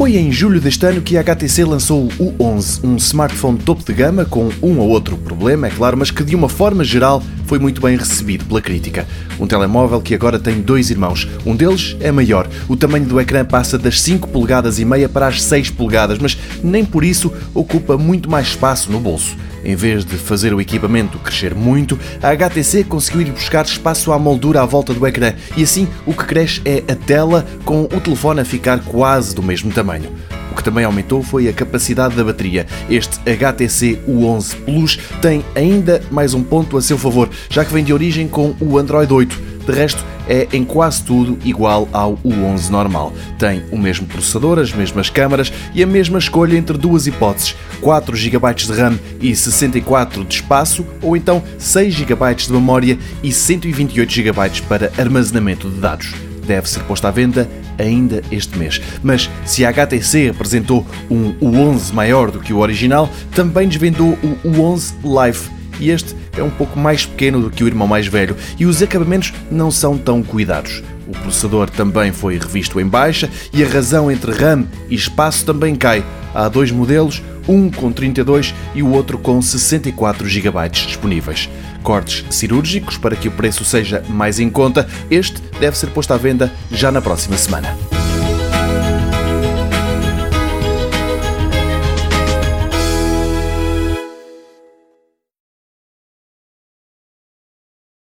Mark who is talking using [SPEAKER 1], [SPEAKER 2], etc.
[SPEAKER 1] Foi em julho deste ano que a HTC lançou o U11, um smartphone topo de gama com um ou outro problema, é claro, mas que de uma forma geral foi muito bem recebido pela crítica. Um telemóvel que agora tem dois irmãos. Um deles é maior. O tamanho do ecrã passa das 5 polegadas e meia para as 6 polegadas, mas nem por isso ocupa muito mais espaço no bolso. Em vez de fazer o equipamento crescer muito, a HTC conseguiu ir buscar espaço à moldura à volta do ecrã e assim o que cresce é a tela com o telefone a ficar quase do mesmo tamanho. O que também aumentou foi a capacidade da bateria. Este HTC U11 Plus tem ainda mais um ponto a seu favor, já que vem de origem com o Android 8. De resto, é em quase tudo igual ao U11 normal. Tem o mesmo processador, as mesmas câmaras e a mesma escolha entre duas hipóteses: 4 GB de RAM e 64 de espaço, ou então 6 GB de memória e 128 GB para armazenamento de dados. Deve ser posto à venda ainda este mês. Mas se a HTC apresentou um U11 maior do que o original, também desvendou o U11 Live e este é um pouco mais pequeno do que o irmão mais velho e os acabamentos não são tão cuidados. O processador também foi revisto em baixa e a razão entre RAM e espaço também cai. Há dois modelos, um com 32 e o outro com 64 GB disponíveis. Cortes cirúrgicos para que o preço seja mais em conta. Este deve ser posto à venda já na próxima semana.